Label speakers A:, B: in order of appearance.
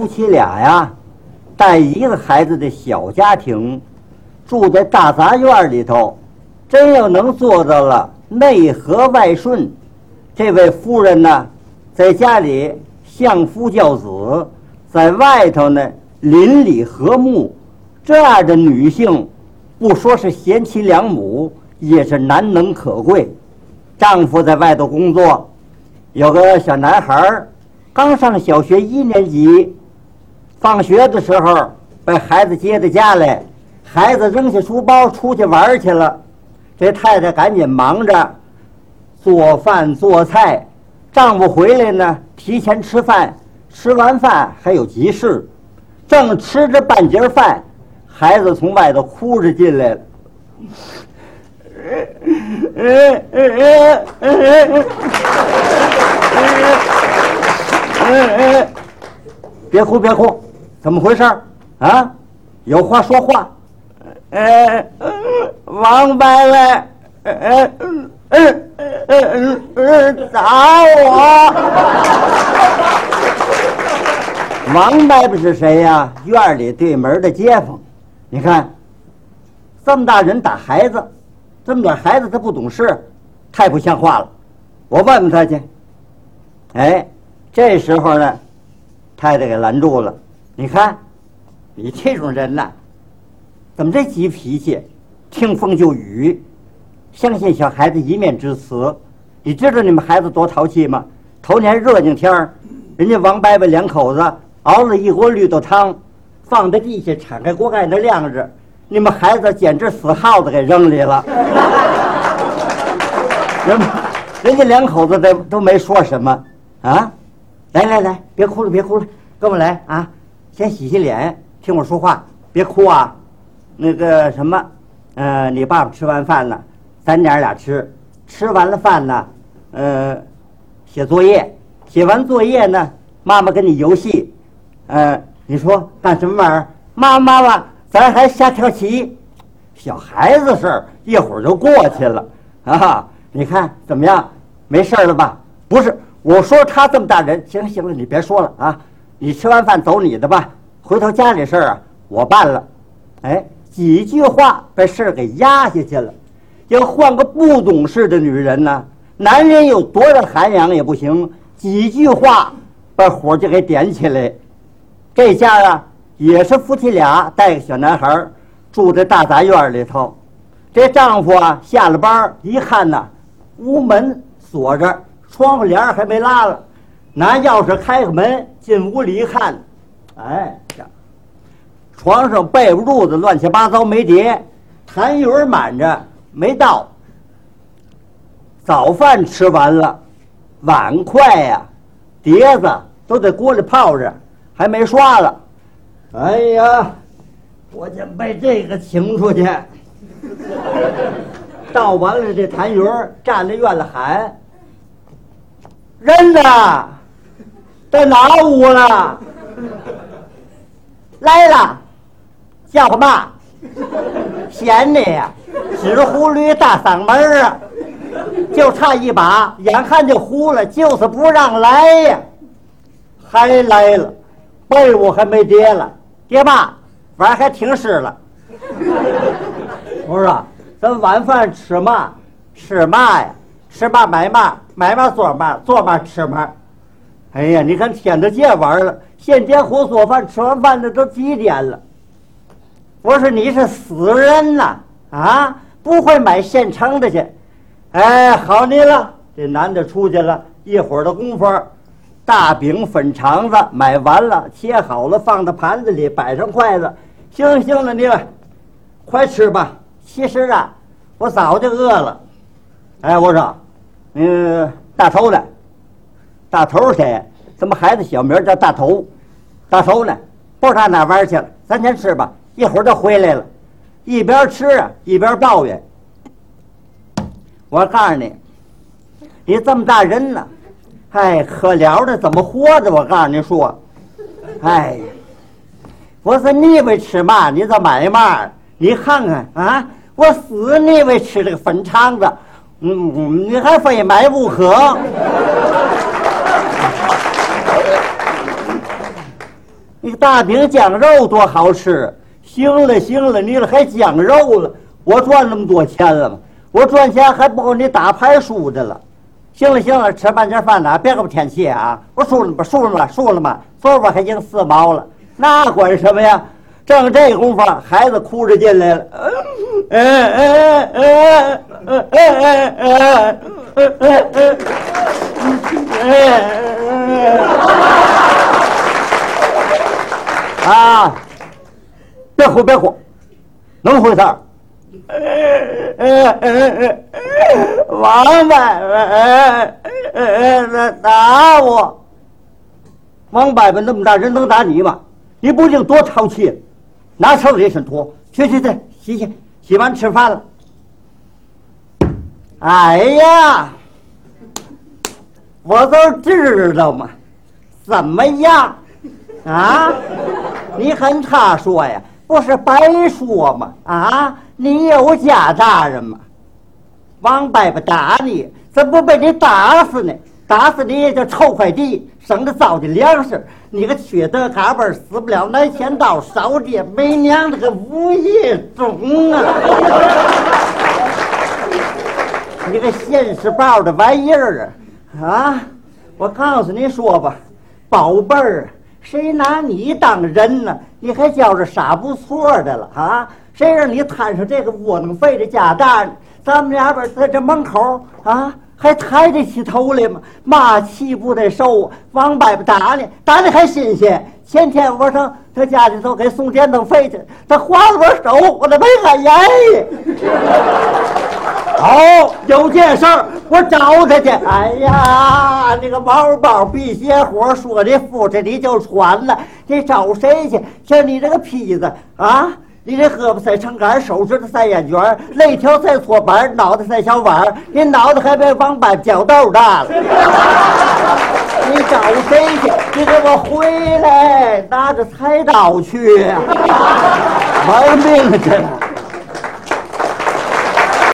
A: 夫妻俩呀，带一个孩子的小家庭，住在大杂院里头，真要能做到了内和外顺，这位夫人呢，在家里相夫教子，在外头呢邻里和睦，这样的女性，不说是贤妻良母，也是难能可贵。丈夫在外头工作，有个小男孩儿刚上小学一年级，放学的时候把孩子接到家来，孩子扔下书包出去玩去了，这太太赶紧忙着做饭做菜，丈夫回来呢提前吃饭，吃完饭还有急事，正吃着半截饭，孩子从外头哭着进来了。别 哭别哭，怎么回事儿啊？有话说话。呃，王伯伯，呃呃呃呃打我。王伯伯是谁呀？院里对门的街坊。你看，这么大人打孩子，这么点孩子他不懂事，太不像话了。我问问他去。哎，这时候呢，太太给拦住了。你看，你这种人呐，怎么这急脾气，听风就雨，相信小孩子一面之词。你知道你们孩子多淘气吗？头年热景天儿，人家王伯伯两口子熬了一锅绿豆汤，放在地下，敞开锅盖那晾着。你们孩子简直死耗子给扔里了。人人家两口子都都没说什么啊。来来来，别哭了，别哭了，跟我来啊！先洗洗脸，听我说话，别哭啊。那个什么，呃，你爸爸吃完饭了，咱娘俩吃，吃完了饭呢，呃，写作业，写完作业呢，妈妈跟你游戏，呃，你说干什么玩意儿？妈妈妈，咱还下跳棋，小孩子事儿，一会儿就过去了啊！你看怎么样？没事儿了吧？不是，我说他这么大人，行了行了，你别说了啊！你吃完饭走你的吧，回头家里事儿啊，我办了。哎，几句话把事儿给压下去了。要换个不懂事的女人呢，男人有多大涵养也不行，几句话把火就给点起来。这家啊，也是夫妻俩带个小男孩儿住在大杂院里头。这丈夫啊，下了班一看呐，屋门锁着，窗户帘儿还没拉了，拿钥匙开个门进屋里一看，哎呀，床上被褥子乱七八糟没叠，痰盂满着没倒。早饭吃完了，碗筷呀、碟子都在锅里泡着，还没刷了。哎呀，我就被这个请出去。倒完了这痰盂，站在院里喊：“人呢？在哪屋了？来了，叫唤嘛？闲的呀，纸呼驴大嗓门啊，就差一把，眼看就呼了，就是不让来呀。还来了，被窝还没叠了，叠嘛？碗还挺湿了。我说，咱晚饭吃嘛？吃嘛呀？吃嘛买嘛？买嘛做嘛？做嘛吃嘛？哎呀，你看天都这玩了，现点火做饭，吃完饭这都几点了？我说你是死人呐！啊，不会买现成的去？哎，好你了，这男的出去了，一会儿的功夫，大饼粉肠子买完了，切好了，放到盘子里，摆上筷子。行了行了，你快吃吧。其实啊，我早就饿了。哎，我说，嗯，大头的？大头是谁？怎么孩子小名叫大头？大头呢？不知道哪玩去了。咱先吃吧，一会儿就回来了。一边吃，一边抱怨。我告诉你，你这么大人呢，哎，可了的，怎么活的？我告诉你说，哎，我说你为吃嘛，你咋买嘛？你看看啊，我死你为吃这个粉肠子，嗯，你还非买不可。你个大饼酱肉多好吃！行了行了，你了还酱肉了？我赚那么多钱了吗？我赚钱还不够你打牌输的了。行了行了，吃半截饭呢，别给我添气啊！我输了吧，输了吧，输了吧，昨晚还赢四毛了，那管什么呀？正这功夫，孩子哭着进来了，嗯嗯嗯嗯嗯嗯嗯嗯嗯啊！别哭别哭，怎么回事？王伯伯打我！王伯伯那么大人能打你吗？你不定多淘气！拿手里一身土，去去去，洗洗，洗完吃饭了。哎呀，我都知道嘛，怎么样？啊？你跟他说呀，不是白说吗？啊？你有家大人吗？王伯伯打你，怎不被你打死呢？打死你也就臭块地，省得糟践粮食。你个缺德嘎巴死不了拿钱刀，少爹没娘的个无业种啊！你个现世报的玩意儿啊！啊，我告诉你说吧，宝贝儿，谁拿你当人呢？你还觉着傻不错的了啊？谁让你摊上这个窝囊废的家当？咱们俩边在这门口啊！还抬得起头来吗？骂气不得受，王伯伯打你，打你还新鲜。前天我上他家里头给送电灯费去，他划了我手，我都没敢言语。好，有件事儿，我找他去。哎呀，那个毛包辟邪火，说你敷着你就穿了，你找谁去？像你这个坯子啊！你这胳膊塞成杆，手指头塞烟卷，肋条塞搓板，脑袋塞小碗你脑袋还比王八脚豆大了。你找谁去？你给我回来，拿着菜刀去，玩命去了。